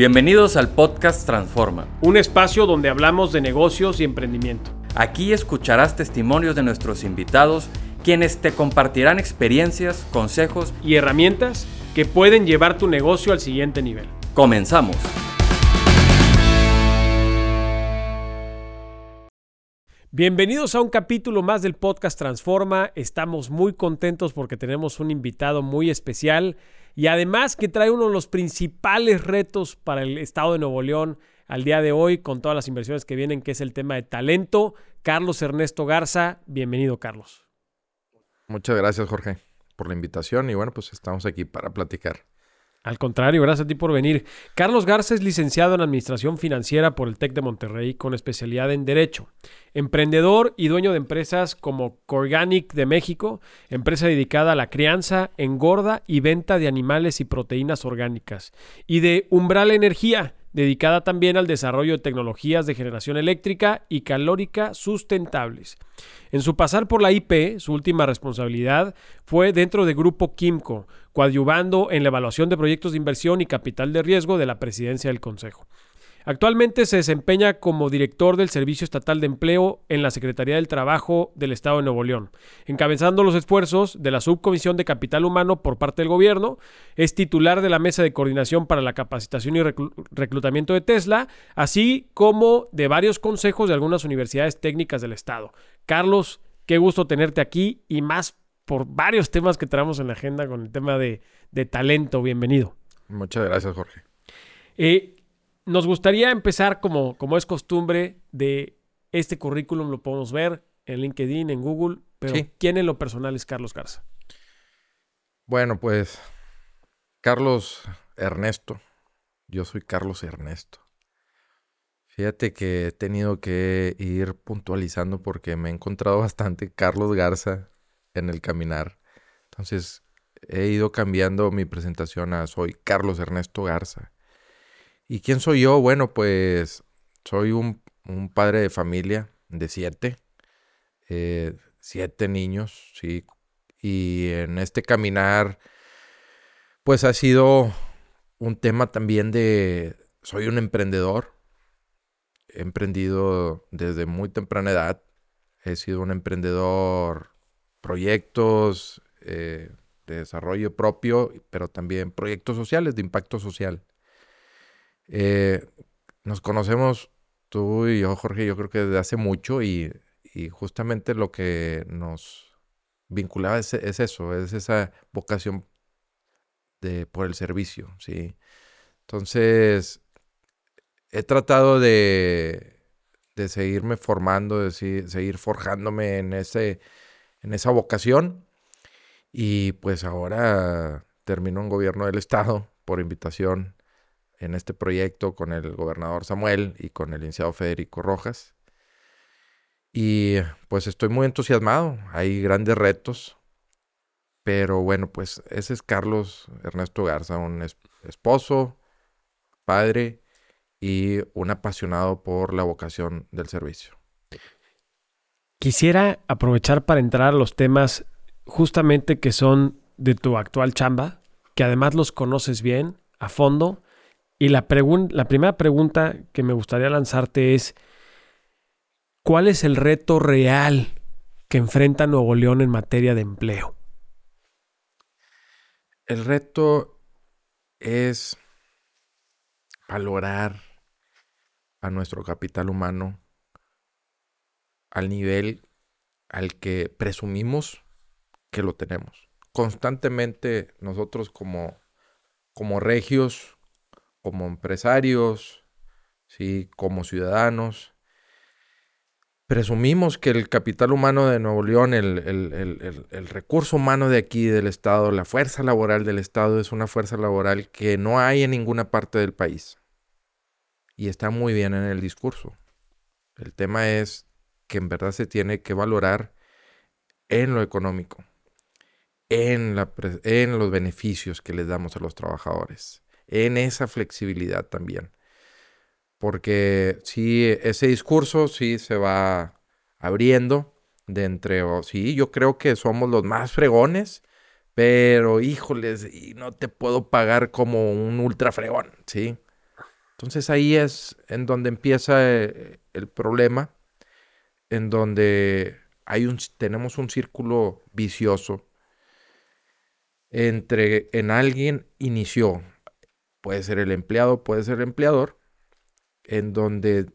Bienvenidos al podcast Transforma. Un espacio donde hablamos de negocios y emprendimiento. Aquí escucharás testimonios de nuestros invitados, quienes te compartirán experiencias, consejos y herramientas que pueden llevar tu negocio al siguiente nivel. Comenzamos. Bienvenidos a un capítulo más del podcast Transforma. Estamos muy contentos porque tenemos un invitado muy especial y además que trae uno de los principales retos para el estado de Nuevo León al día de hoy con todas las inversiones que vienen, que es el tema de talento. Carlos Ernesto Garza, bienvenido Carlos. Muchas gracias Jorge por la invitación y bueno, pues estamos aquí para platicar. Al contrario, gracias a ti por venir. Carlos Garza es licenciado en Administración Financiera por el TEC de Monterrey con especialidad en Derecho. Emprendedor y dueño de empresas como Corganic de México, empresa dedicada a la crianza, engorda y venta de animales y proteínas orgánicas. Y de Umbral Energía, dedicada también al desarrollo de tecnologías de generación eléctrica y calórica sustentables. En su pasar por la IP, su última responsabilidad fue dentro de Grupo Quimco, coadyuvando en la evaluación de proyectos de inversión y capital de riesgo de la presidencia del Consejo. Actualmente se desempeña como director del Servicio Estatal de Empleo en la Secretaría del Trabajo del Estado de Nuevo León, encabezando los esfuerzos de la Subcomisión de Capital Humano por parte del gobierno, es titular de la Mesa de Coordinación para la Capacitación y Reclutamiento de Tesla, así como de varios consejos de algunas universidades técnicas del Estado. Carlos, qué gusto tenerte aquí y más por varios temas que traemos en la agenda con el tema de, talento. Bienvenido. Muchas gracias, Jorge. Eh, nos gustaría empezar como, como es costumbre de este currículum, lo podemos ver en LinkedIn, en Google, pero ¿quién en lo personal es Carlos Garza? Bueno, pues Carlos Ernesto. Yo soy Carlos Ernesto. Fíjate que he tenido que ir puntualizando porque me he encontrado bastante Carlos Garza en el caminar. Entonces he ido cambiando mi presentación a soy Carlos Ernesto Garza. ¿Y quién soy yo? Bueno, pues soy un, padre de familia de siete, eh, siete niños, sí. Y en este caminar, pues ha sido un tema también de, soy un emprendedor, he emprendido desde muy temprana edad, he sido un emprendedor, proyectos eh, de desarrollo propio, pero también proyectos sociales, de impacto social. Eh, nos conocemos tú y yo, Jorge, yo creo que desde hace mucho y, justamente lo que nos vinculaba es, eso, es esa vocación de, por el servicio, ¿sí? Entonces, he tratado de, de seguirme formando, de seguir forjándome en, ese, en esa vocación y pues ahora termino en gobierno del estado por invitación en este proyecto con el gobernador Samuel y con el licenciado Federico Rojas. Y pues estoy muy entusiasmado, hay grandes retos, pero bueno, pues ese es Carlos Ernesto Garza, un esposo, padre y un apasionado por la vocación del servicio. Quisiera aprovechar para entrar a los temas justamente que son de tu actual chamba, que además los conoces bien, a fondo, y la, la primera pregunta que me gustaría lanzarte es, ¿cuál es el reto real que enfrenta Nuevo León en materia de empleo? El reto es valorar a nuestro capital humano al nivel al que presumimos que lo tenemos. Constantemente nosotros como, como regios, como empresarios, ¿sí? como ciudadanos. Presumimos que el capital humano de Nuevo León, el, el, recurso humano de aquí del Estado, la fuerza laboral del Estado es una fuerza laboral que no hay en ninguna parte del país. Y está muy bien en el discurso. El tema es que en verdad se tiene que valorar en lo económico, en, la, en los beneficios que les damos a los trabajadores en esa flexibilidad también. Porque si ese discurso sí se va abriendo de entre, sí, yo creo que somos los más fregones, pero híjoles, y no te puedo pagar como un ultra fregón, ¿sí? Entonces ahí es en donde empieza eh, el problema, en donde hay un, tenemos un círculo vicioso entre en alguien inició, puede ser el empleado, puede ser el empleador, en donde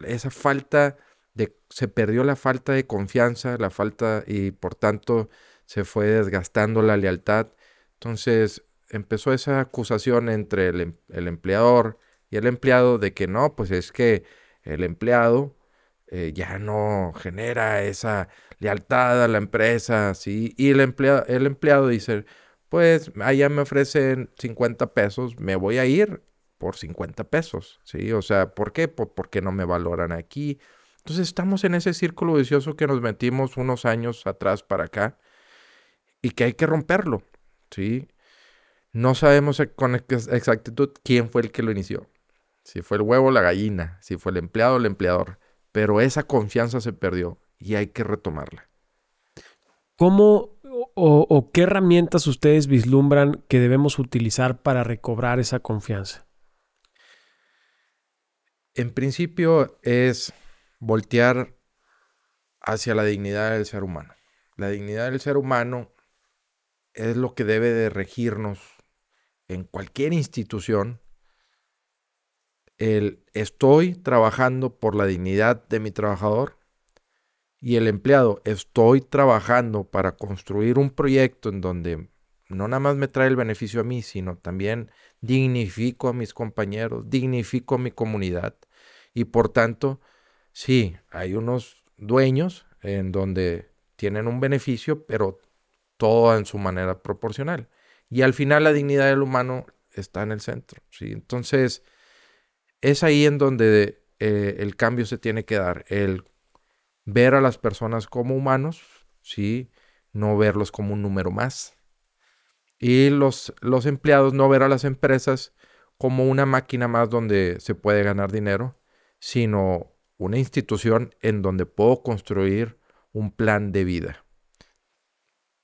esa falta de, se perdió la falta de confianza, la falta y por tanto se fue desgastando la lealtad. Entonces empezó esa acusación entre el, em, el empleador y el empleado de que no, pues es que el empleado eh, ya no genera esa lealtad a la empresa, ¿sí? Y el el empleado dice, pues allá me ofrecen 50 pesos, me voy a ir por 50 pesos, ¿sí? O sea, ¿por qué? porque no me valoran aquí. Entonces estamos en ese círculo vicioso que nos metimos unos años atrás para acá y que hay que romperlo, ¿sí? No sabemos con exactitud quién fue el que lo inició. Si fue el huevo o la gallina, si fue el empleado o el empleador pero esa confianza se perdió y hay que retomarla. ¿Cómo o, qué herramientas ustedes vislumbran que debemos utilizar para recobrar esa confianza? En principio es voltear hacia la dignidad del ser humano. La dignidad del ser humano es lo que debe de regirnos en cualquier institución el estoy trabajando por la dignidad de mi trabajador y el empleado estoy trabajando para construir un proyecto en donde no nada más me trae el beneficio a mí, sino también dignifico a mis compañeros, dignifico a mi comunidad y por tanto, sí, hay unos dueños en donde tienen un beneficio, pero todo en su manera proporcional. Y al final la dignidad del humano está en el centro. ¿sí? Entonces, es ahí en donde eh, el cambio se tiene que dar, el ver a las personas como humanos, ¿sí? no verlos como un número más. Y los, los empleados no ver a las empresas como una máquina más donde se puede ganar dinero, sino una institución en donde puedo construir un plan de vida.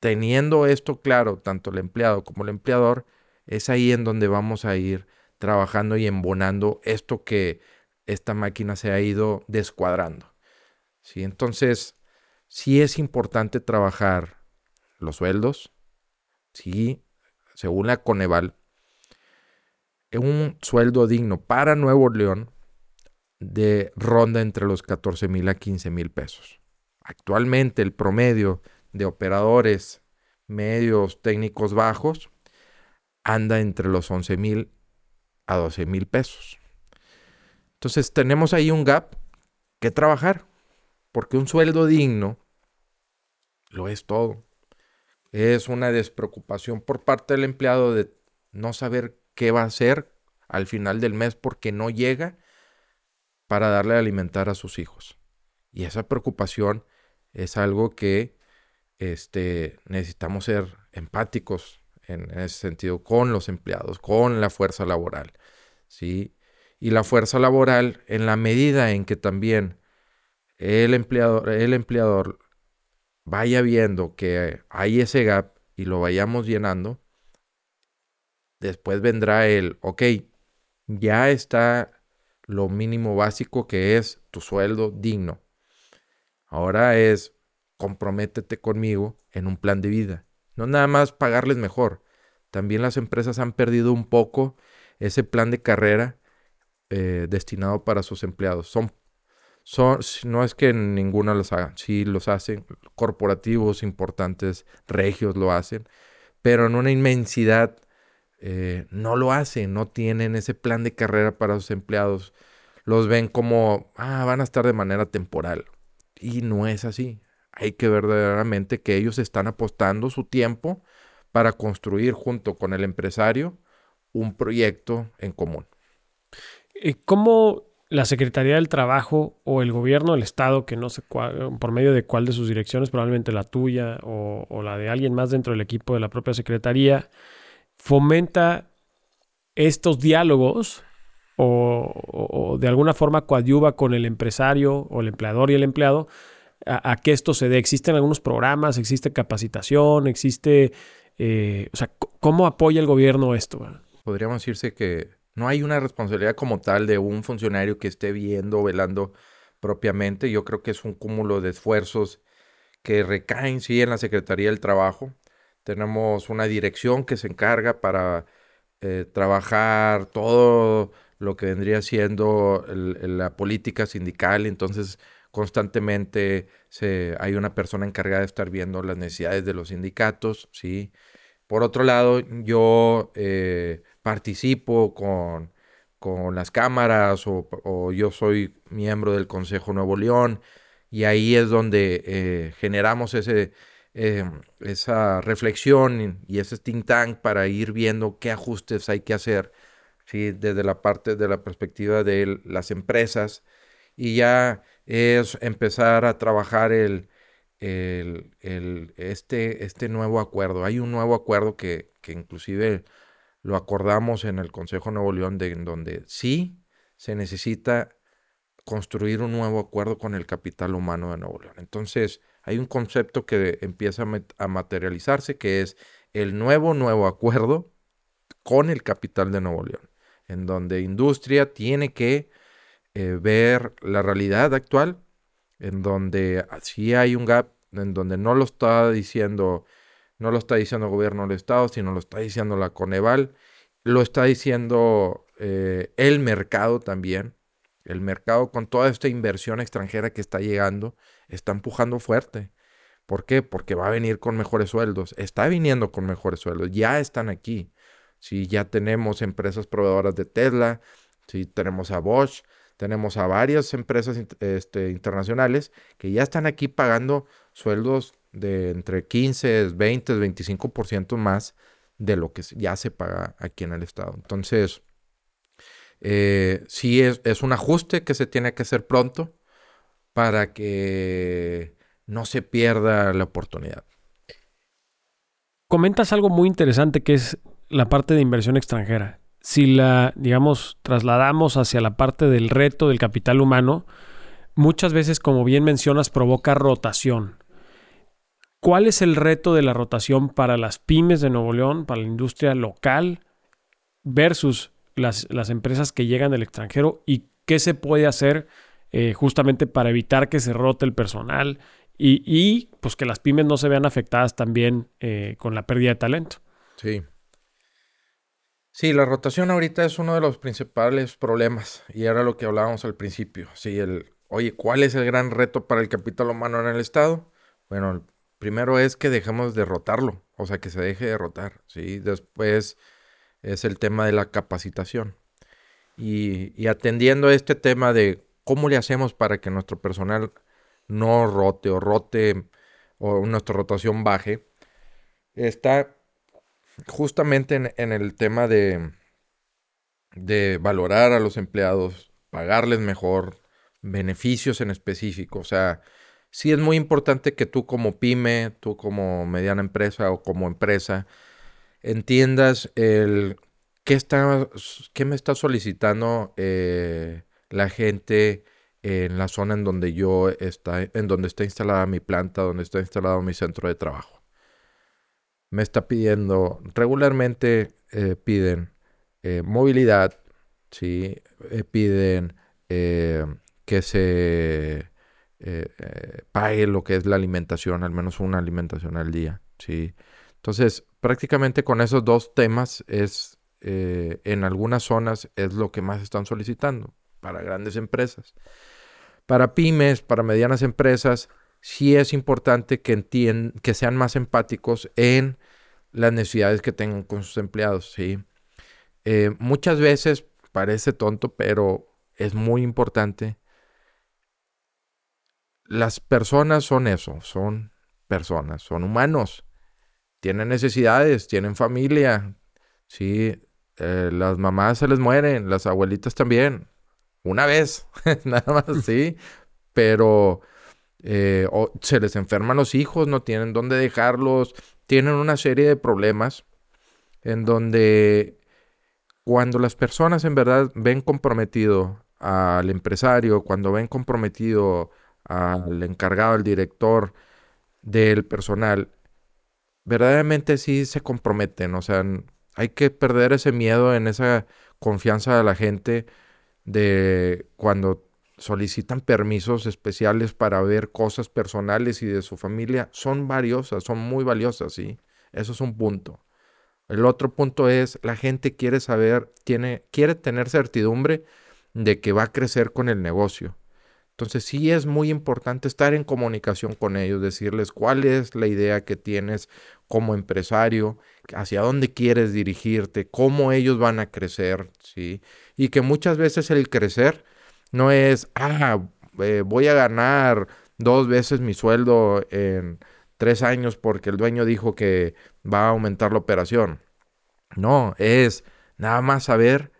Teniendo esto claro, tanto el empleado como el empleador, es ahí en donde vamos a ir trabajando y embonando esto que esta máquina se ha ido descuadrando. ¿Sí? Entonces, sí es importante trabajar los sueldos, sí, según la Coneval, un sueldo digno para Nuevo León de ronda entre los 14 mil a 15 mil pesos. Actualmente el promedio de operadores medios técnicos bajos anda entre los 11 mil a 12 mil pesos. Entonces tenemos ahí un gap que trabajar, porque un sueldo digno lo es todo. Es una despreocupación por parte del empleado de no saber qué va a hacer al final del mes porque no llega para darle a alimentar a sus hijos. Y esa preocupación es algo que este, necesitamos ser empáticos en ese sentido con los empleados, con la fuerza laboral, ¿sí? Y la fuerza laboral, en la medida en que también el empleador, el empleador vaya viendo que hay ese gap y lo vayamos llenando, después vendrá el, ok, ya está lo mínimo básico que es tu sueldo digno. Ahora es, comprométete conmigo en un plan de vida. No nada más pagarles mejor. También las empresas han perdido un poco ese plan de carrera eh, destinado para sus empleados. Son, son, no es que ninguna los haga, sí los hacen, corporativos importantes, regios lo hacen, pero en una inmensidad eh, no lo hacen, no tienen ese plan de carrera para sus empleados. Los ven como, ah, van a estar de manera temporal. Y no es así hay que verdaderamente que ellos están apostando su tiempo para construir junto con el empresario un proyecto en común. ¿Cómo la Secretaría del Trabajo o el gobierno del Estado, que no sé por medio de cuál de sus direcciones, probablemente la tuya o, la de alguien más dentro del equipo de la propia Secretaría, fomenta estos diálogos o, o de alguna forma coadyuva con el empresario o el empleador y el empleado a, que esto se dé? ¿Existen algunos programas? ¿Existe capacitación? ¿Existe... Eh, o sea, ¿cómo apoya el gobierno esto? Podríamos decirse que No hay una responsabilidad como tal de un funcionario que esté viendo, velando propiamente. Yo creo que es un cúmulo de esfuerzos que recaen, sí, en la Secretaría del Trabajo. Tenemos una dirección que se encarga para eh, trabajar todo lo que vendría siendo la política sindical. Entonces, constantemente se, hay una persona encargada de estar viendo las necesidades de los sindicatos, ¿sí? Por otro lado, yo eh, participo con, con, las cámaras o, yo soy miembro del Consejo Nuevo León y ahí es donde eh, generamos ese, eh, esa reflexión y ese think tank para ir viendo qué ajustes hay que hacer desde la parte de la perspectiva de las empresas y ya es empezar a trabajar el, el, este, este nuevo acuerdo. Hay un nuevo acuerdo que, que inclusive lo acordamos en el Consejo Nuevo León, de, en donde sí se necesita construir un nuevo acuerdo con el capital humano de Nuevo León. Entonces, hay un concepto que empieza a materializarse, que es el nuevo, nuevo acuerdo con el capital de Nuevo León, en donde industria tiene que eh, ver la realidad actual, en donde sí hay un gap, en donde no lo está diciendo, no lo está diciendo el gobierno del Estado, sino lo está diciendo la Coneval, lo está diciendo eh, el mercado también. El mercado con toda esta inversión extranjera que está llegando, está empujando fuerte. ¿Por qué? Porque va a venir con mejores sueldos. Está viniendo con mejores sueldos. Ya están aquí. Si ya tenemos empresas proveedoras de Tesla, si tenemos a Bosch, tenemos a varias empresas este, internacionales que ya están aquí pagando sueldos de entre 15, 20, 25% más de lo que ya se paga aquí en el estado. Entonces, eh, sí es, es, un ajuste que se tiene que hacer pronto para que no se pierda la oportunidad. Comentas algo muy interesante que es la parte de inversión extranjera si la, digamos, trasladamos hacia la parte del reto del capital humano, muchas veces, como bien mencionas, provoca rotación. ¿Cuál es el reto de la rotación para las pymes de Nuevo León, para la industria local, versus las, empresas que llegan del extranjero? ¿Y qué se puede hacer eh, justamente para evitar que se rote el personal y, pues que las pymes no se vean afectadas también eh, con la pérdida de talento? Sí, Sí, la rotación ahorita es uno de los principales problemas y era lo que hablábamos al principio. Sí, el, oye, ¿cuál es el gran reto para el capital humano en el Estado? Bueno, primero es que dejemos de rotarlo, o sea, que se deje de rotar, ¿sí? Después es el tema de la capacitación. Y, atendiendo a este tema de cómo le hacemos para que nuestro personal no rote o rote o nuestra rotación baje, está justamente en, el tema de, de valorar a los empleados, pagarles mejor, beneficios en específico. O sea, sí es muy importante que tú como pyme, tú como mediana empresa o como empresa, entiendas el qué, está, qué me está solicitando eh, la gente en la zona en donde yo está, en donde está instalada mi planta, donde está instalado mi centro de trabajo me está pidiendo, regularmente eh, piden eh, movilidad, ¿sí? Piden que se pague lo que es la alimentación, al menos una alimentación al día, ¿sí? Entonces, prácticamente con esos dos temas es, en algunas zonas es lo que más están solicitando para grandes empresas. Para pymes, para medianas empresas, sí es importante que, que sean más empáticos en las necesidades que tengan con sus empleados, ¿sí? Eh, muchas veces parece tonto, pero es muy importante. Las personas son eso, son personas, son humanos. Tienen necesidades, tienen familia, ¿sí? Eh, las mamás se les mueren, las abuelitas también. Una vez, nada más, sí. Pero eh, se les enferman los hijos, no tienen dónde dejarlos, tienen una serie de problemas en donde cuando las personas en verdad ven comprometido al empresario, cuando ven comprometido al encargado, al director del personal, verdaderamente sí se comprometen, o sea, hay que perder ese miedo en esa confianza a la gente de cuando solicitan permisos especiales para ver cosas personales y de su familia, son valiosas, son muy valiosas, ¿sí? Eso es un punto. El otro punto es, la gente quiere saber, tiene, quiere tener certidumbre de que va a crecer con el negocio. Entonces sí es muy importante estar en comunicación con ellos, decirles cuál es la idea que tienes como empresario, hacia dónde quieres dirigirte, cómo ellos van a crecer, ¿sí? Y que muchas veces el crecer no es, ah, eh, voy a ganar dos veces mi sueldo en tres años porque el dueño dijo que va a aumentar la operación. No, es nada más saber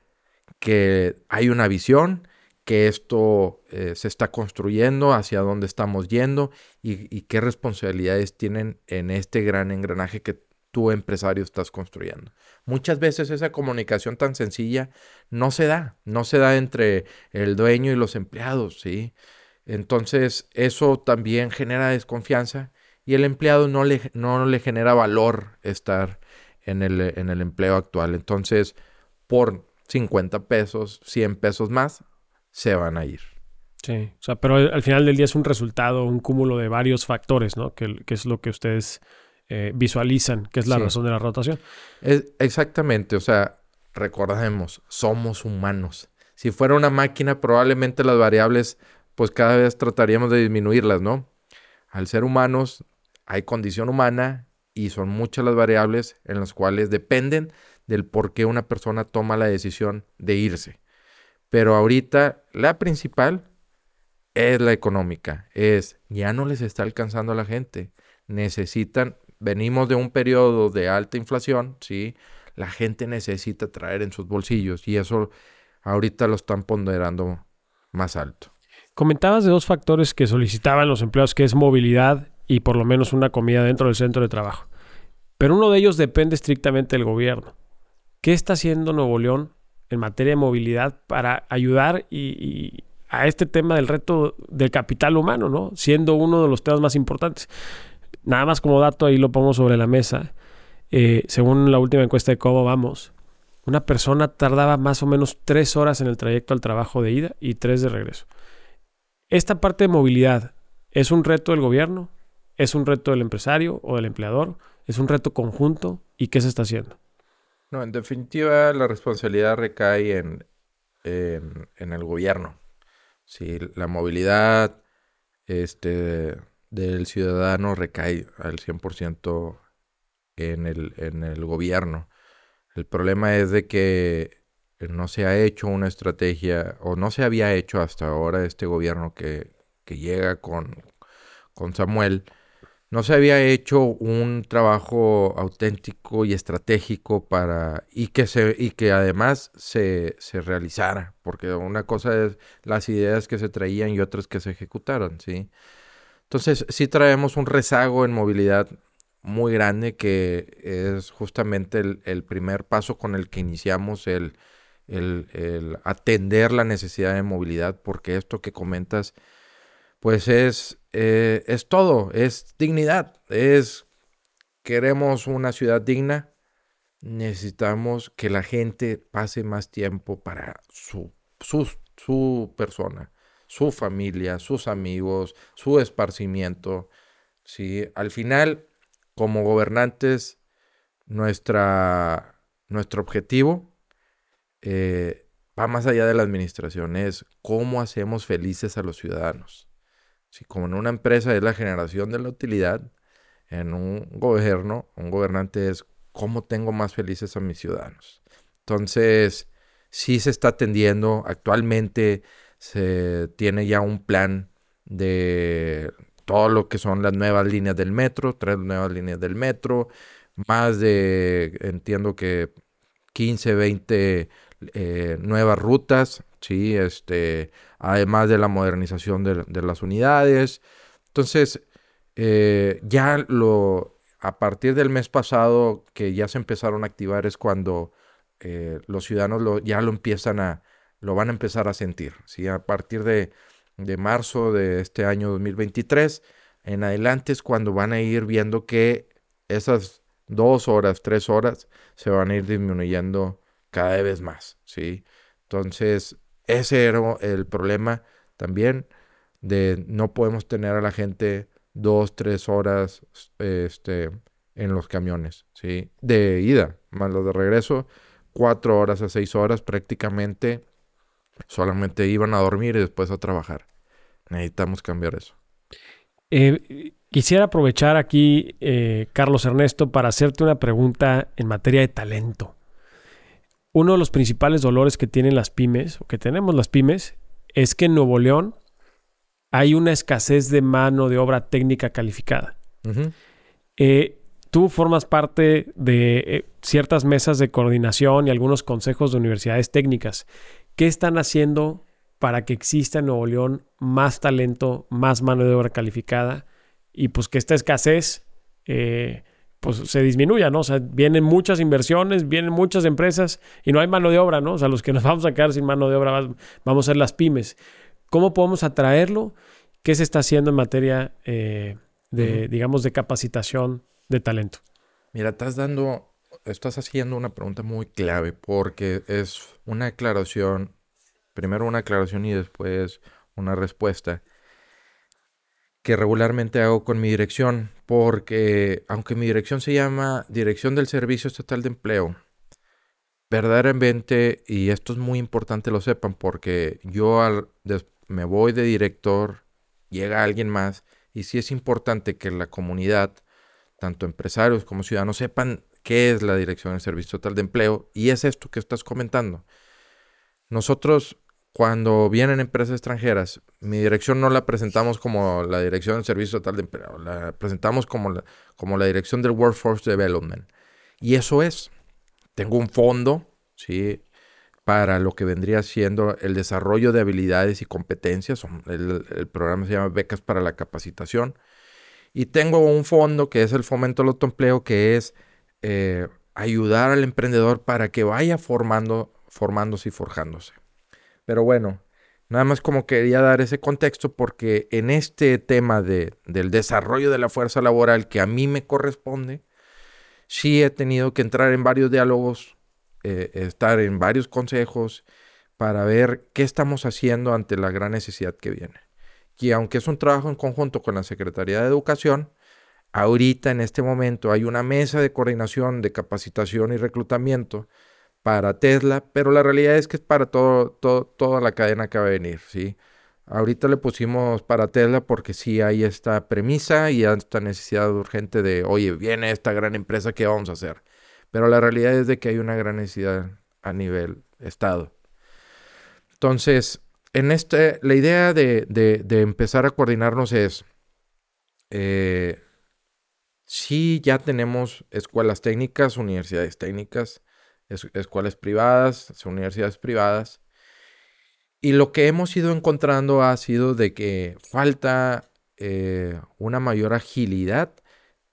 que hay una visión, que esto eh, se está construyendo, hacia dónde estamos yendo y, qué responsabilidades tienen en este gran engranaje que tu empresario estás construyendo. Muchas veces esa comunicación tan sencilla no se da, no se da entre el dueño y los empleados, ¿sí? Entonces eso también genera desconfianza y el empleado no le, no le genera valor estar en el, en el empleo actual. Entonces, por 50 pesos, 100 pesos más, se van a ir. Sí, o sea, pero al final del día es un resultado, un cúmulo de varios factores, ¿no? Que, es lo que ustedes eh, visualizan, que es la razón de la rotación. Es, exactamente, o sea, recordemos, somos humanos. Si fuera una máquina, probablemente las variables, pues cada vez trataríamos de disminuirlas, ¿no? Al ser humanos, hay condición humana y son muchas las variables en las cuales dependen del por qué una persona toma la decisión de irse. Pero ahorita la principal es la económica. Es, ya no les está alcanzando a la gente. Necesitan, venimos de un periodo de alta inflación, ¿sí? La gente necesita traer en sus bolsillos y eso ahorita lo están ponderando más alto. Comentabas de dos factores que solicitaban los empleados, que es movilidad y por lo menos una comida dentro del centro de trabajo. Pero uno de ellos depende estrictamente del gobierno. ¿Qué está haciendo Nuevo León en materia de movilidad para ayudar y, a este tema del reto del capital humano, ¿no? Siendo uno de los temas más importantes. Nada más como dato, ahí lo pongo sobre la mesa. Eh, según la última encuesta de cómo vamos, una persona tardaba más o menos tres horas en el trayecto al trabajo de ida y tres de regreso. Esta parte de movilidad, ¿es un reto del gobierno? ¿Es un reto del empresario o del empleador? ¿Es un reto conjunto? ¿Y qué se está haciendo? No, en definitiva la responsabilidad recae en, en, el gobierno. Sí, la movilidad este, del ciudadano recae al 100% en el, en el gobierno. El problema es de que no se ha hecho una estrategia o no se había hecho hasta ahora este gobierno que, que llega con, con Samuel no se había hecho un trabajo auténtico y estratégico para y que se y que además se, se realizara porque una cosa es las ideas que se traían y otras que se ejecutaron sí entonces sí traemos un rezago en movilidad muy grande que es justamente el, primer paso con el que iniciamos el, el, el atender la necesidad de movilidad porque esto que comentas pues es, eh, es todo, es dignidad, es queremos una ciudad digna, necesitamos que la gente pase más tiempo para su, su, su persona, su familia, sus amigos, su esparcimiento. ¿sí? Al final, como gobernantes, nuestro objetivo eh, va más allá de la administración, es cómo hacemos felices a los ciudadanos. Si como en una empresa es la generación de la utilidad, en un gobierno, un gobernante es cómo tengo más felices a mis ciudadanos. Entonces, sí se está atendiendo. Actualmente se tiene ya un plan de todo lo que son las nuevas líneas del metro, tres nuevas líneas del metro, más de, entiendo que 15, 20 eh, nuevas rutas, ¿sí? Este, además de la modernización de, las unidades. Entonces, eh, ya lo, a partir del mes pasado que ya se empezaron a activar es cuando eh, los ciudadanos ya lo empiezan a, lo van a empezar a sentir, ¿sí? A partir de, de marzo de este año 2023 en adelante es cuando van a ir viendo que esas dos horas, tres horas se van a ir disminuyendo cada vez más, ¿sí? Entonces, ese era el problema también de no podemos tener a la gente dos, tres horas este, en los camiones, ¿sí? De ida, más los de regreso, cuatro horas a seis horas prácticamente solamente iban a dormir y después a trabajar. Necesitamos cambiar eso. Eh, quisiera aprovechar aquí, eh, Carlos Ernesto, para hacerte una pregunta en materia de talento. Uno de los principales dolores que tienen las pymes, o que tenemos las pymes, es que en Nuevo León hay una escasez de mano de obra técnica calificada. Eh, tú formas parte de eh, ciertas mesas de coordinación y algunos consejos de universidades técnicas. ¿Qué están haciendo para que exista en Nuevo León más talento, más mano de obra calificada y pues que esta escasez eh, pues se disminuya, ¿no? O sea, vienen muchas inversiones, vienen muchas empresas y no hay mano de obra, ¿no? O sea, los que nos vamos a quedar sin mano de obra vamos a ser las pymes. ¿Cómo podemos atraerlo? ¿Qué se está haciendo en materia eh, de, digamos, de capacitación de talento? Mira, estás dando, estás haciendo una pregunta muy clave porque es una aclaración, primero una aclaración y después una respuesta que regularmente hago con mi dirección, porque aunque mi dirección se llama Dirección del Servicio Estatal de Empleo, verdaderamente, y esto es muy importante lo sepan, porque yo al, me voy de director, llega alguien más, y sí es importante que la comunidad, tanto empresarios como ciudadanos, sepan qué es la Dirección del Servicio Total de Empleo, y es esto que estás comentando. Nosotros, cuando vienen empresas extranjeras, mi dirección no la presentamos como la Dirección del Servicio Total de Empleo, la presentamos como la, como la Dirección del Workforce Development. Y eso es. Tengo un fondo, ¿sí? para lo que vendría siendo el desarrollo de habilidades y competencias. El, programa se llama Becas para la Capacitación. Y tengo un fondo que es el Fomento al Autoempleo, que es eh, ayudar al emprendedor para que vaya formando, formándose y forjándose. Pero bueno, nada más como quería dar ese contexto porque en este tema de, del desarrollo de la fuerza laboral que a mí me corresponde, sí he tenido que entrar en varios diálogos eh, estar en varios consejos para ver qué estamos haciendo ante la gran necesidad que viene. Y aunque es un trabajo en conjunto con la Secretaría de Educación, ahorita en este momento hay una mesa de coordinación de capacitación y reclutamiento para Tesla, pero la realidad es que es para todo, toda la cadena que va a venir, ¿sí? Ahorita le pusimos para Tesla porque sí hay esta premisa y esta necesidad urgente de, oye, viene esta gran empresa, ¿qué vamos a hacer? Pero la realidad es de que hay una gran necesidad a nivel Estado. Entonces, en este, la idea de, empezar a coordinarnos es, eh, sí ya tenemos escuelas técnicas, universidades técnicas, escuelas privadas, universidades privadas, y lo que hemos ido encontrando ha sido de que falta eh, una mayor agilidad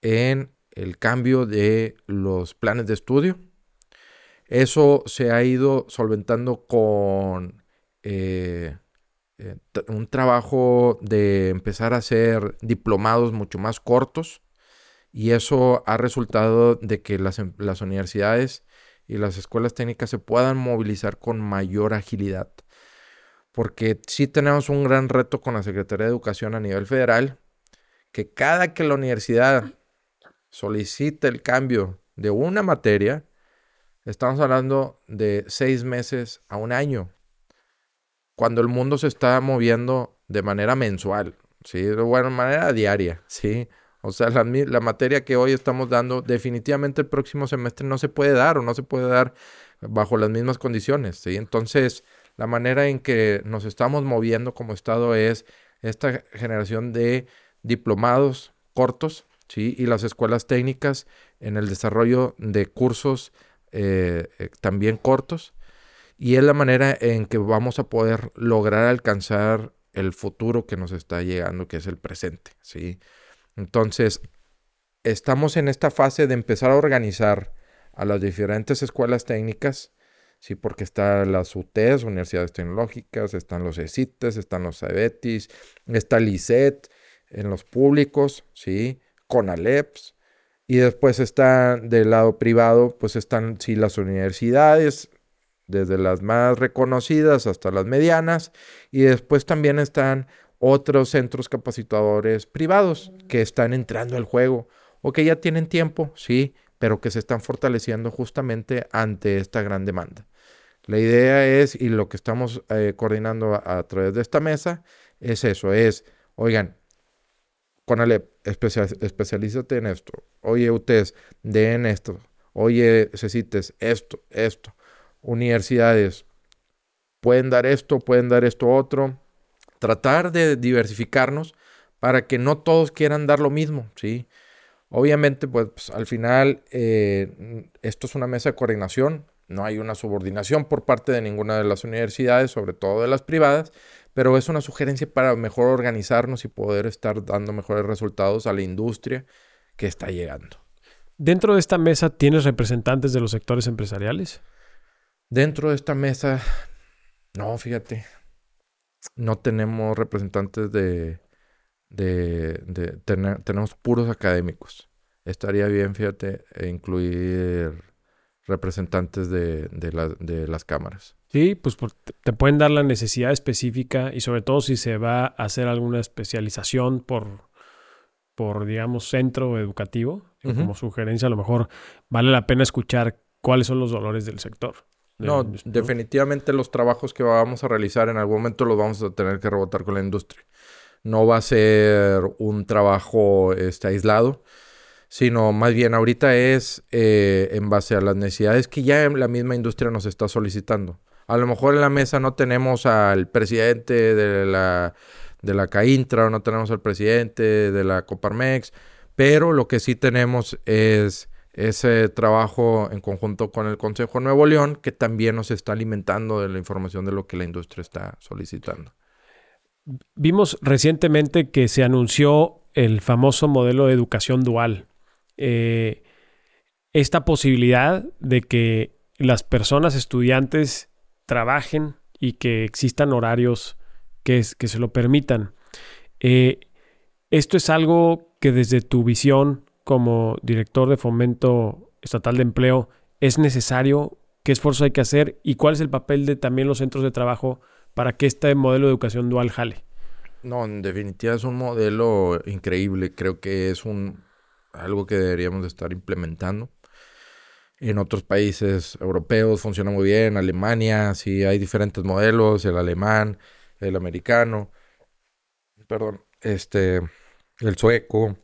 en el cambio de los planes de estudio. Eso se ha ido solventando con eh, eh, un trabajo de empezar a hacer diplomados mucho más cortos y eso ha resultado de que las, em, las universidades y las escuelas técnicas se puedan movilizar con mayor agilidad. Porque sí tenemos un gran reto con la Secretaría de Educación a nivel federal, que cada que la universidad solicita el cambio de una materia, estamos hablando de seis meses a un año, cuando el mundo se está moviendo de manera mensual, ¿sí? De buena manera diaria, ¿sí? O sea, la, materia que hoy estamos dando, definitivamente el próximo semestre no se puede dar o no se puede dar bajo las mismas condiciones, ¿sí? Entonces, la manera en que nos estamos moviendo como Estado es esta generación de diplomados cortos, ¿sí? Y las escuelas técnicas en el desarrollo de cursos eh, eh, también cortos. Y es la manera en que vamos a poder lograr alcanzar el futuro que nos está llegando, que es el presente, ¿sí? Entonces, estamos en esta fase de empezar a organizar a las diferentes escuelas técnicas, ¿sí? Porque están las UTES, Universidades Tecnológicas, están los ECITES, están los CEBETIS, está el ICET, en los públicos, ¿sí? con Aleps. Y después está del lado privado, pues están sí las universidades, desde las más reconocidas hasta las medianas, y después también están otros centros capacitadores privados que están entrando al juego o que ya tienen tiempo, sí, pero que se están fortaleciendo justamente ante esta gran demanda. La idea es, y lo que estamos eh, coordinando a, través de esta mesa, es eso, es, oigan, Conalep, especialízate en esto. Oye, ustedes, den esto. Oye, necesites esto, esto. Universidades, pueden dar esto, pueden dar esto otro. Tratar de diversificarnos para que no todos quieran dar lo mismo, ¿sí? Obviamente, pues, pues al final, eh, esto es una mesa de coordinación. No hay una subordinación por parte de ninguna de las universidades, sobre todo de las privadas, pero es una sugerencia para mejor organizarnos y poder estar dando mejores resultados a la industria que está llegando. ¿Dentro de esta mesa tienes representantes de los sectores empresariales? Dentro de esta mesa, no, fíjate, no tenemos representantes de, de, tenemos puros académicos. Estaría bien, fíjate, incluir representantes de, de las cámaras. Sí, pues te pueden dar la necesidad específica y sobre todo si se va a hacer alguna especialización por, por digamos, centro educativo. Como sugerencia, a lo mejor vale la pena escuchar cuáles son los dolores del sector. No, definitivamente los trabajos que vamos a realizar en algún momento los vamos a tener que rebotar con la industria. No va a ser un trabajo este, aislado sino más bien ahorita es eh, en base a las necesidades que ya la misma industria nos está solicitando. A lo mejor en la mesa no tenemos al presidente de la, de la CAINTRA o no tenemos al presidente de la Coparmex, pero lo que sí tenemos es ese trabajo en conjunto con el Consejo Nuevo León que también nos está alimentando de la información de lo que la industria está solicitando. Vimos recientemente que se anunció el famoso modelo de educación dual. Eh, esta posibilidad de que las personas estudiantes trabajen y que existan horarios que, que se lo permitan. Eh, esto es algo que desde tu visión como director de fomento estatal de empleo es necesario, qué esfuerzo hay que hacer y cuál es el papel de también los centros de trabajo para que este modelo de educación dual jale. No, en definitiva es un modelo increíble, creo que es un algo que deberíamos de estar implementando. En otros países europeos funciona muy bien, Alemania, sí hay diferentes modelos, el alemán, el americano, perdón, este, el sueco,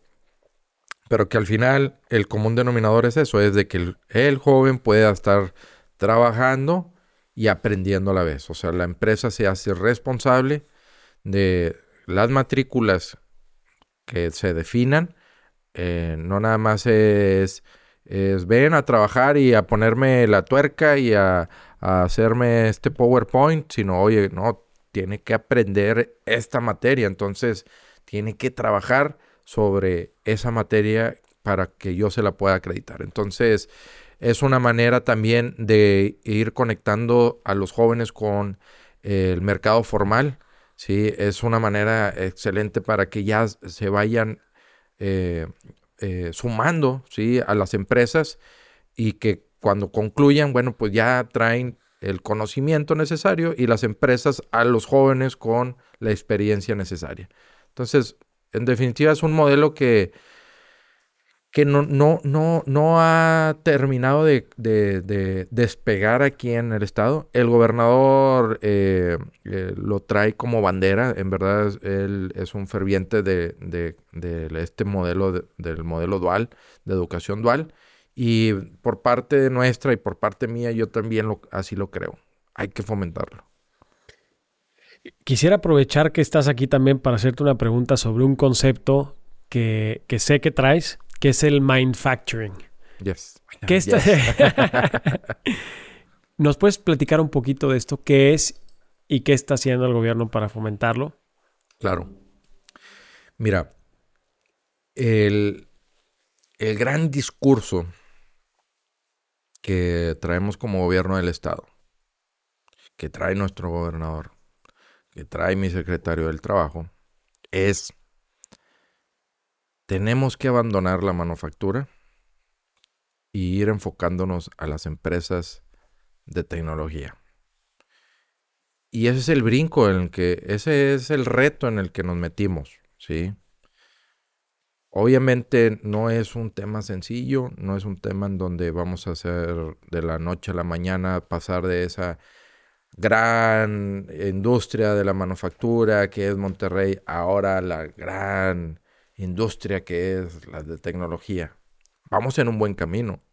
pero que al final el común denominador es eso, es de que el, joven pueda estar trabajando y aprendiendo a la vez. O sea, la empresa se hace responsable de las matrículas que se definan. Eh, no nada más es es ven a trabajar y a ponerme la tuerca y a, hacerme este PowerPoint, sino, oye, no, tiene que aprender esta materia, entonces tiene que trabajar sobre esa materia para que yo se la pueda acreditar. Entonces, es una manera también de ir conectando a los jóvenes con el mercado formal, ¿sí? Es una manera excelente para que ya se vayan eh, eh, sumando ¿sí? a las empresas y que cuando concluyan, bueno, pues ya traen el conocimiento necesario y las empresas a los jóvenes con la experiencia necesaria. Entonces, en definitiva, es un modelo que que no, no, no, no ha terminado de, despegar aquí en el estado. El gobernador eh, eh, lo trae como bandera. En verdad, él es un ferviente de, este modelo, del modelo dual, de educación dual. Y por parte nuestra y por parte mía, yo también lo, así lo creo. Hay que fomentarlo. Quisiera aprovechar que estás aquí también para hacerte una pregunta sobre un concepto que, que sé que traes que es el manufacturing. Yes. ¿Qué está... ¿Nos puedes platicar un poquito de esto? ¿Qué es y qué está haciendo el gobierno para fomentarlo? Claro. Mira, el, el gran discurso que traemos como gobierno del Estado, que trae nuestro gobernador, que trae mi secretario del Trabajo, es tenemos que abandonar la manufactura y ir enfocándonos a las empresas de tecnología. Y ese es el brinco en el que, ese es el reto en el que nos metimos, ¿sí? Obviamente no es un tema sencillo, no es un tema en donde vamos a hacer de la noche a la mañana pasar de esa gran industria de la manufactura que es Monterrey, ahora la gran industria que es la de tecnología. Vamos en un buen camino.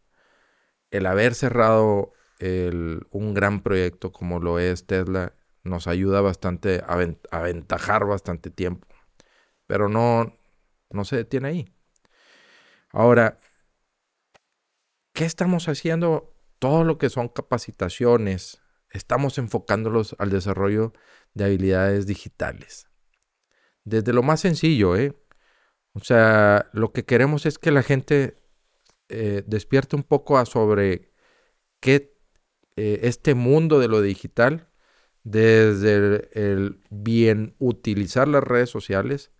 El haber cerrado un gran proyecto como lo es Tesla nos ayuda bastante a aventajar bastante tiempo. Pero no, no se detiene ahí. Ahora, ¿qué estamos haciendo? Todo lo que son capacitaciones, estamos enfocándolos al desarrollo de habilidades digitales. Desde lo más sencillo, ¿eh? O sea, lo que queremos es que la gente eh, despierte un poco sobre qué eh, este mundo de lo digital, desde el, bien utilizar las redes sociales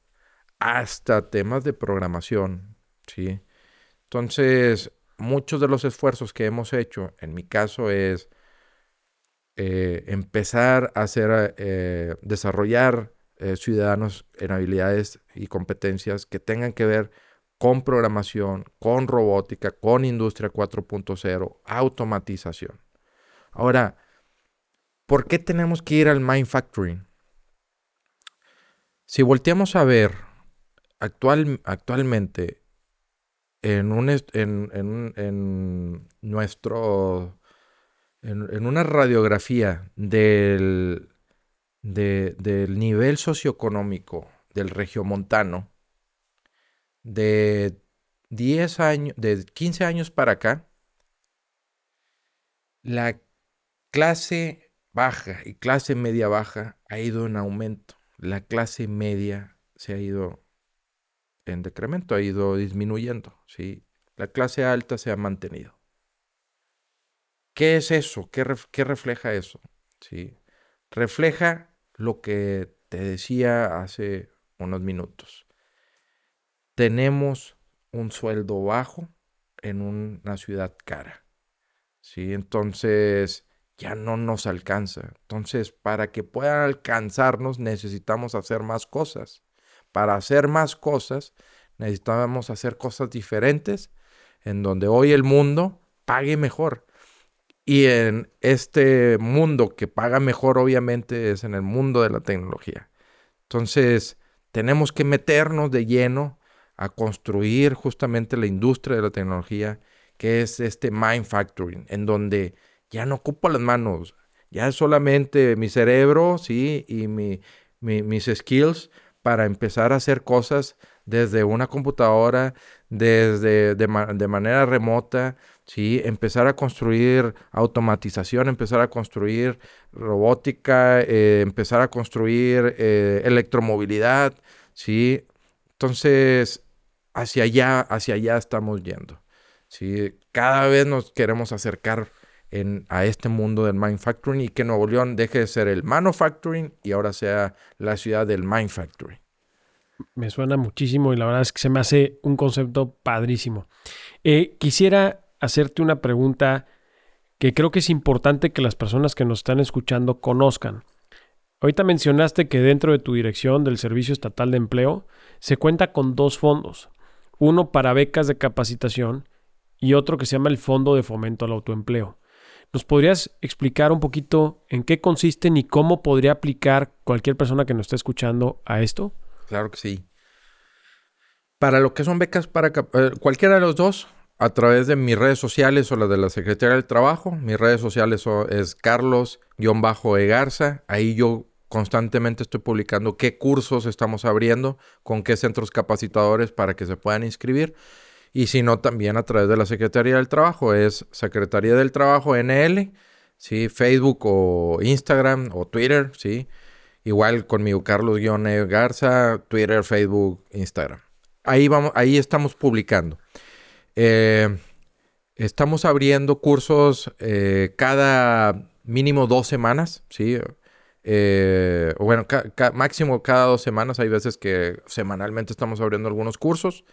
hasta temas de programación, ¿sí? Entonces, muchos de los esfuerzos que hemos hecho, en mi caso, es eh, empezar a hacer, desarrollar ciudadanos en habilidades y competencias que tengan que ver con programación, con robótica, con industria 4.0, automatización. Ahora, ¿por qué tenemos que ir al manufacturing? Si volteamos a ver actual, actualmente en, un, en, nuestro en, una radiografía del, del nivel socioeconómico del regiomontano, de 10 años, de 15 años para acá, la clase baja y clase media baja ha ido en aumento. La clase media se ha ido en decremento, ha ido disminuyendo, ¿sí? La clase alta se ha mantenido. ¿Qué es eso? ¿Qué, refleja eso? ¿Sí? Refleja lo que te decía hace unos minutos tenemos un sueldo bajo en una ciudad cara. ¿sí? Entonces ya no nos alcanza. Entonces, para que puedan alcanzarnos, necesitamos hacer más cosas. Para hacer más cosas, necesitamos hacer cosas diferentes en donde hoy el mundo pague mejor. Y en este mundo que paga mejor, obviamente, es en el mundo de la tecnología. Entonces, tenemos que meternos de lleno a construir justamente la industria de la tecnología, que es este manufacturing, en donde ya no ocupo las manos, ya es solamente mi cerebro, sí, y mis skills para empezar a hacer cosas desde una computadora, desde de, manera remota, ¿sí? empezar a construir automatización, empezar a construir robótica, eh, empezar a construir eh, electromovilidad, ¿sí? Entonces, hacia allá, hacia allá estamos yendo. ¿sí? Cada vez nos queremos acercar a este mundo del manufacturing y que Nuevo León deje de ser el manufacturing y ahora sea la ciudad del manufacturing. Me suena muchísimo y la verdad es que se me hace un concepto padrísimo. Eh, quisiera hacerte una pregunta que creo que es importante que las personas que nos están escuchando conozcan. Ahorita mencionaste que dentro de tu dirección del Servicio Estatal de Empleo se cuenta con dos fondos uno para becas de capacitación y otro que se llama el Fondo de Fomento al Autoempleo. ¿Nos podrías explicar un poquito en qué consisten y cómo podría aplicar cualquier persona que nos esté escuchando a esto? Claro que sí. Para lo que son becas para eh, cualquiera de los dos, a través de mis redes sociales o las de la Secretaría del Trabajo. Mis redes sociales son, es Carlos-Egarza. Ahí yo constantemente estoy publicando qué cursos estamos abriendo, con qué centros capacitadores para que se puedan inscribir. Y si no, también a través de la Secretaría del Trabajo. Es Secretaría del Trabajo NL, ¿sí? Facebook o Instagram o Twitter, ¿sí? Igual conmigo, Carlos-Garza, Twitter, Facebook, Instagram. Ahí, vamos, ahí estamos publicando. Eh, estamos abriendo cursos eh, cada mínimo dos semanas, ¿sí? Eh, bueno, máximo cada dos semanas. Hay veces que semanalmente estamos abriendo algunos cursos.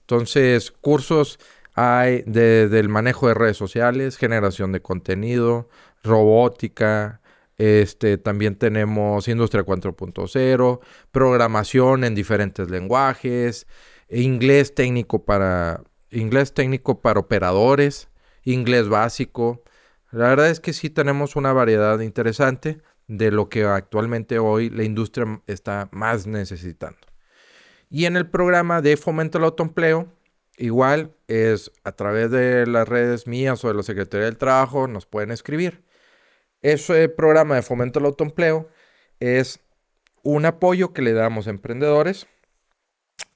Entonces, cursos hay desde el manejo de redes sociales, generación de contenido, robótica, este, también tenemos Industria 4.0, programación en diferentes lenguajes, inglés técnico para inglés técnico para operadores, inglés básico. La verdad es que sí tenemos una variedad interesante de lo que actualmente hoy la industria está más necesitando. Y en el programa de fomento al autoempleo, igual es a través de las redes mías o de la Secretaría del Trabajo, nos pueden escribir. Ese programa de fomento al autoempleo es un apoyo que le damos a emprendedores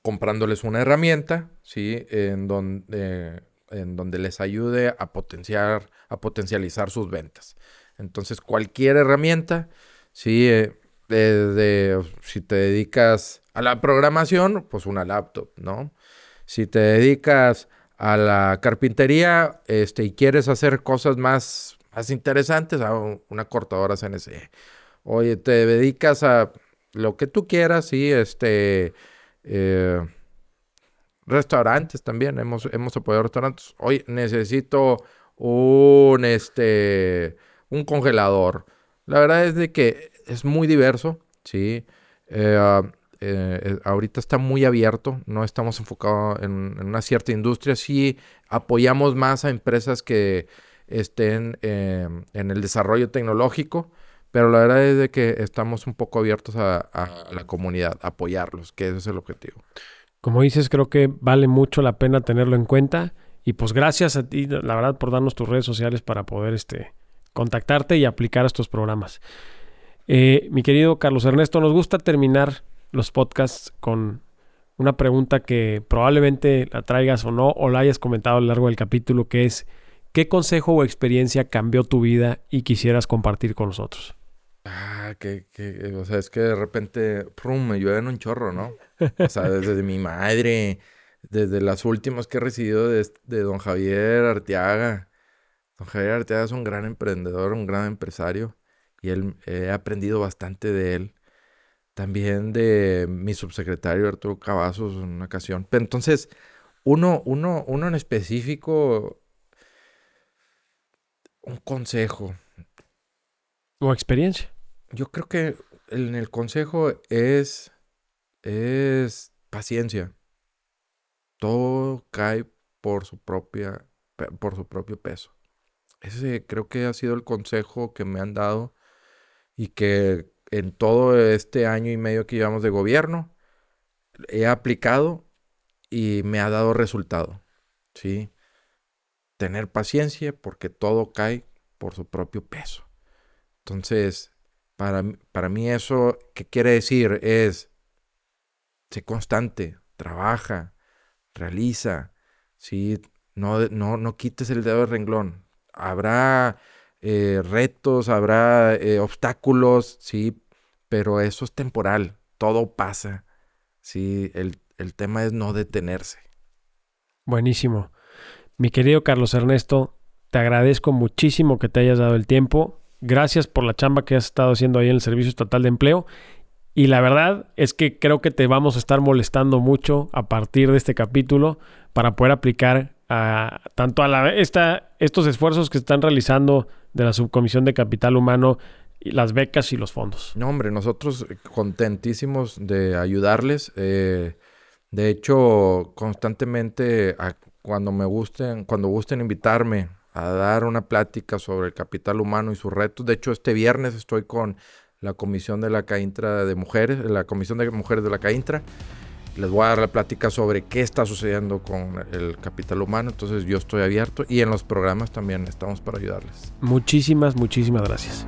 comprándoles una herramienta, ¿sí? En donde, en donde les ayude a potenciar, a potencializar sus ventas. Entonces, cualquier herramienta, ¿sí? Eh, si te dedicas a la programación, pues una laptop, ¿no? Si te dedicas a la carpintería este, y quieres hacer cosas más, más interesantes, a una cortadora CNC. Oye, te dedicas a lo que tú quieras, sí, este, eh, restaurantes también, hemos, hemos apoyado restaurantes. Hoy necesito un, este, un congelador. La verdad es de que es muy diverso, ¿sí? Eh, eh, ahorita está muy abierto, no estamos enfocados en, una cierta industria, sí apoyamos más a empresas que estén en el desarrollo tecnológico, pero la verdad es de que estamos un poco abiertos a, la comunidad, a apoyarlos, que ese es el objetivo. Como dices, creo que vale mucho la pena tenerlo en cuenta. Y pues gracias a ti, la verdad, por darnos tus redes sociales para poder este, contactarte y aplicar estos programas. Eh, mi querido Carlos Ernesto, nos gusta terminar los podcasts con una pregunta que probablemente la traigas o no, o la hayas comentado a lo largo del capítulo, que es, ¿qué consejo o experiencia cambió tu vida y quisieras compartir con nosotros? Ah, que, que, o sea, es que de repente, prum, me llueven un chorro, ¿no? O sea, desde mi madre, desde las últimas que he recibido de, de don Javier Arteaga. Don Javier Arteaga es un gran emprendedor, un gran empresario, y él, he aprendido bastante de él. También de mi subsecretario Arturo Cavazos en una ocasión. Pero entonces, uno, uno, uno en específico, un consejo. O experiencia. Yo creo que en el consejo es, es paciencia. Todo cae por su propia, por su propio peso. Ese creo que ha sido el consejo que me han dado y que en todo este año y medio que llevamos de gobierno he aplicado y me ha dado resultado. ¿sí? Tener paciencia porque todo cae por su propio peso. Entonces, para, para mí eso, ¿qué quiere decir? Es, sé constante, trabaja, realiza, ¿sí? No, no, no quites el dedo del renglón. Habrá eh, retos, habrá eh, obstáculos, ¿sí? Pero eso es temporal, todo pasa, ¿sí? El, el tema es no detenerse. Buenísimo. Mi querido Carlos Ernesto, te agradezco muchísimo que te hayas dado el tiempo. Gracias por la chamba que has estado haciendo ahí en el Servicio Estatal de Empleo. Y la verdad es que creo que te vamos a estar molestando mucho a partir de este capítulo para poder aplicar a, tanto a la, esta, estos esfuerzos que están realizando de la Subcomisión de Capital Humano, las becas y los fondos. No, hombre, nosotros contentísimos de ayudarles. Eh, de hecho, constantemente cuando me gusten, cuando gusten invitarme a dar una plática sobre el capital humano y sus retos. De hecho, este viernes estoy con la comisión de la CAINTRA de mujeres, la comisión de mujeres de la CAINTRA. Les voy a dar la plática sobre qué está sucediendo con el capital humano. Entonces yo estoy abierto y en los programas también estamos para ayudarles. Muchísimas, muchísimas gracias.